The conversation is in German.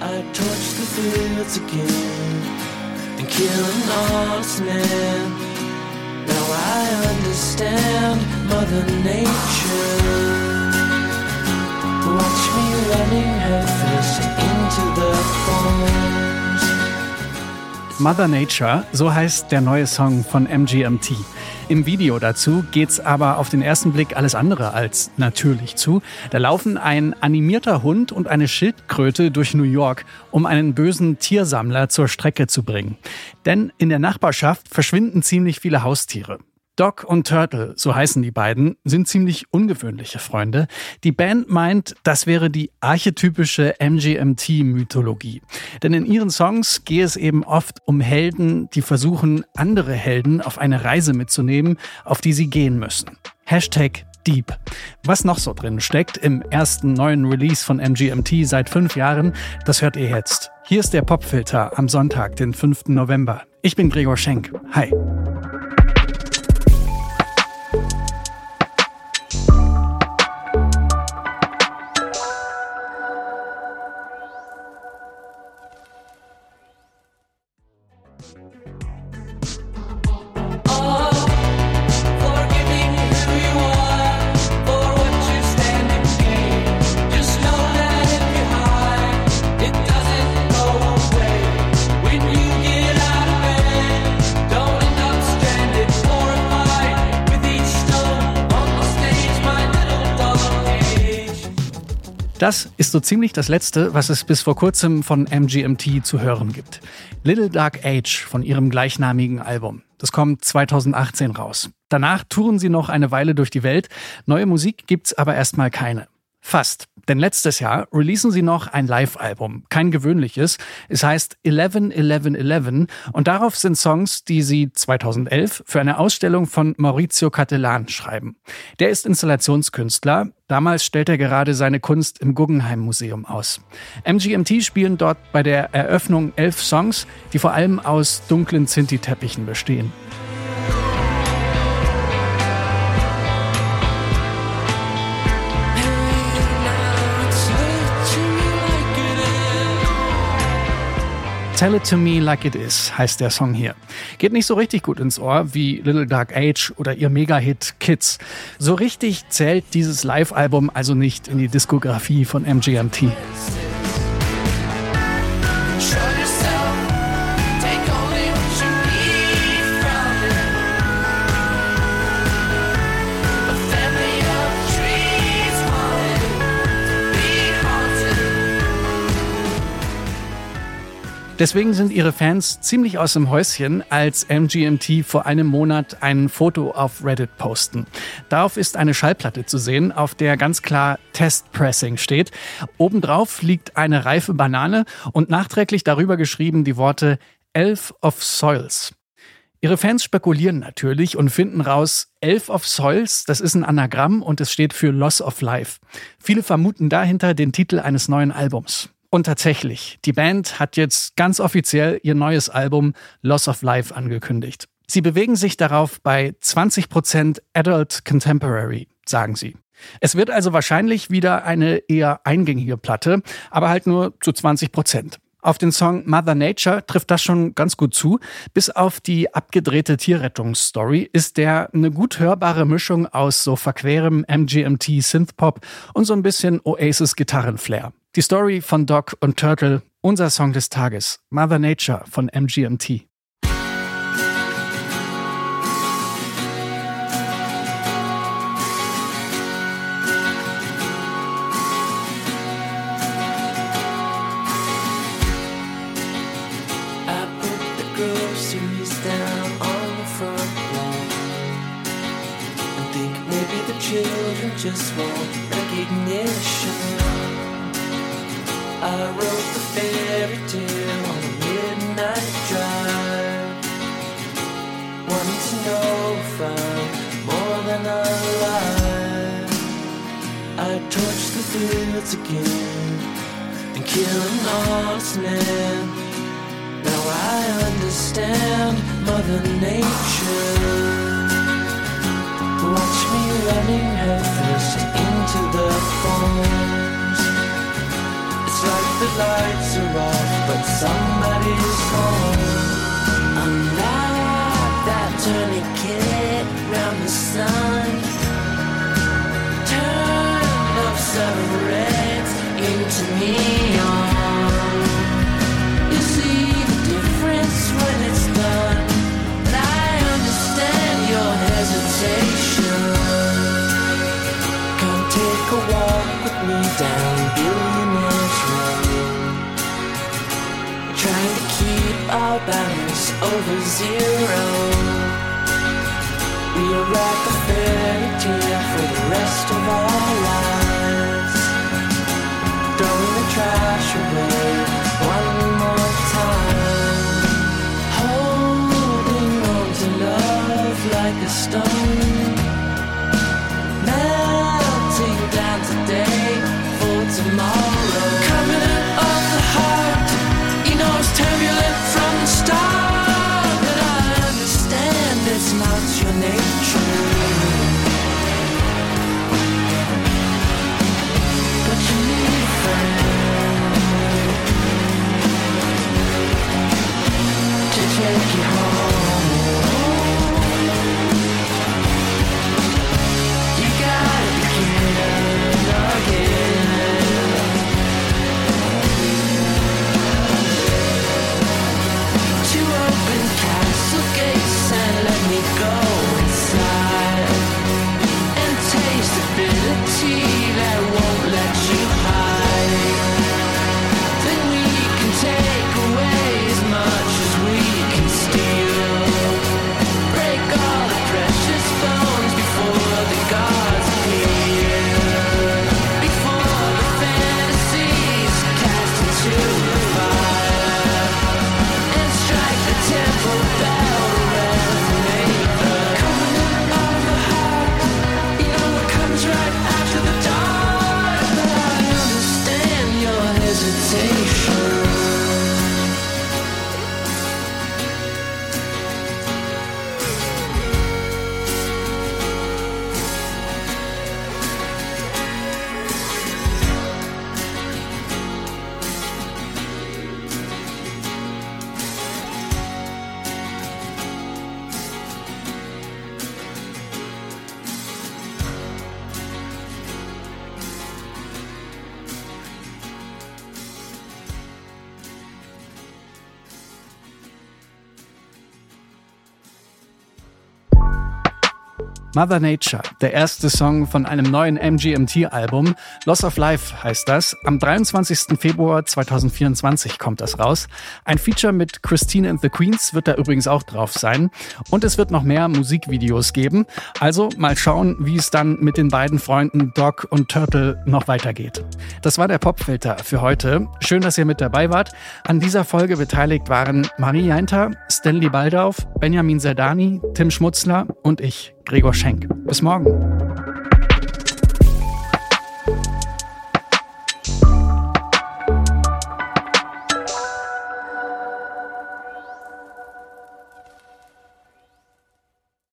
I torch the fields again and kill an honest. Now I understand Mother Nature. Watch me running headfirst into the thorns. Mother Nature, so heißt der neue Song von MGMT. Im Video dazu geht's aber auf den ersten Blick alles andere als natürlich zu. Da laufen ein animierter Hund und eine Schildkröte durch New York, um einen bösen Tiersammler zur Strecke zu bringen. Denn in der Nachbarschaft verschwinden ziemlich viele Haustiere. Doc und Turtle, so heißen die beiden, sind ziemlich ungewöhnliche Freunde. Die Band meint, das wäre die archetypische MGMT-Mythologie. Denn in ihren Songs gehe es eben oft um Helden, die versuchen, andere Helden auf eine Reise mitzunehmen, auf die sie gehen müssen. Hashtag Deep. Was noch so drin steckt im ersten neuen Release von MGMT seit fünf Jahren, das hört ihr jetzt. Hier ist der Popfilter am Sonntag, den 5. November. Ich bin Gregor Schenk. Hi. Das ist so ziemlich das Letzte, was es bis vor kurzem von MGMT zu hören gibt. Little Dark Age von ihrem gleichnamigen Album. Das kommt 2018 raus. Danach touren sie noch eine Weile durch die Welt. Neue Musik gibt's aber erstmal keine. Fast. Denn letztes Jahr releasen sie noch ein Live-Album. Kein gewöhnliches. Es heißt 11-11-11 und darauf sind Songs, die sie 2011 für eine Ausstellung von Maurizio Cattelan schreiben. Der ist Installationskünstler. Damals stellt er gerade seine Kunst im Guggenheim Museum aus. MGMT spielen dort bei der Eröffnung elf Songs, die vor allem aus dunklen Zinti-Teppichen bestehen. Tell It To Me Like It Is heißt der Song hier. Geht nicht so richtig gut ins Ohr wie Little Dark Age oder ihr Mega-Hit Kids. So richtig zählt dieses Live-Album also nicht in die Diskografie von MGMT. Deswegen sind ihre Fans ziemlich aus dem Häuschen, als MGMT vor einem Monat ein Foto auf Reddit posten. Darauf ist eine Schallplatte zu sehen, auf der ganz klar Test Pressing steht. Obendrauf liegt eine reife Banane und nachträglich darüber geschrieben die Worte Elf of Soils. Ihre Fans spekulieren natürlich und finden raus, Elf of Soils, das ist ein Anagramm und es steht für Loss of Life. Viele vermuten dahinter den Titel eines neuen Albums. Und tatsächlich, die Band hat jetzt ganz offiziell ihr neues Album Loss of Life angekündigt. Sie bewegen sich darauf bei 20% Adult Contemporary, sagen sie. Es wird also wahrscheinlich wieder eine eher eingängige Platte, aber halt nur zu 20 Auf den Song Mother Nature trifft das schon ganz gut zu. Bis auf die abgedrehte Tierrettungsstory ist der eine gut hörbare Mischung aus so verquerem MGMT Synthpop und so ein bisschen Oasis Gitarrenflair. Die Story von Doc und Turtle, unser Song des Tages, Mother Nature von MGMT. Just want recognition. I wrote the fairy tale on a midnight drive. Wanting to know if I'm more than alive. I torch the fields again and kill an honest man. Now I understand Mother Nature. Watch me running headfirst into the thorns. Looks like the lights are off, but somebody's home. Unlock that tourniquet round the sun. Turn up seven reds into neon. Down Billionaire's Road. Trying to keep our balance over zero. We are like a fairy Mother Nature, der erste Song von einem neuen MGMT-Album. Loss of Life heißt das. Am 23. Februar 2024 kommt das raus. Ein Feature mit Christine and the Queens wird da übrigens auch drauf sein. Und es wird noch mehr Musikvideos geben. Also mal schauen, wie es dann mit den beiden Freunden Doc und Turtle noch weitergeht. Das war der Popfilter für heute. Schön, dass ihr mit dabei wart. An dieser Folge beteiligt waren Marie Jainter, Stanley Baldauf, Benjamin Zerdani, Tim Schmutzler und ich, Gregor Schenk. Bis morgen.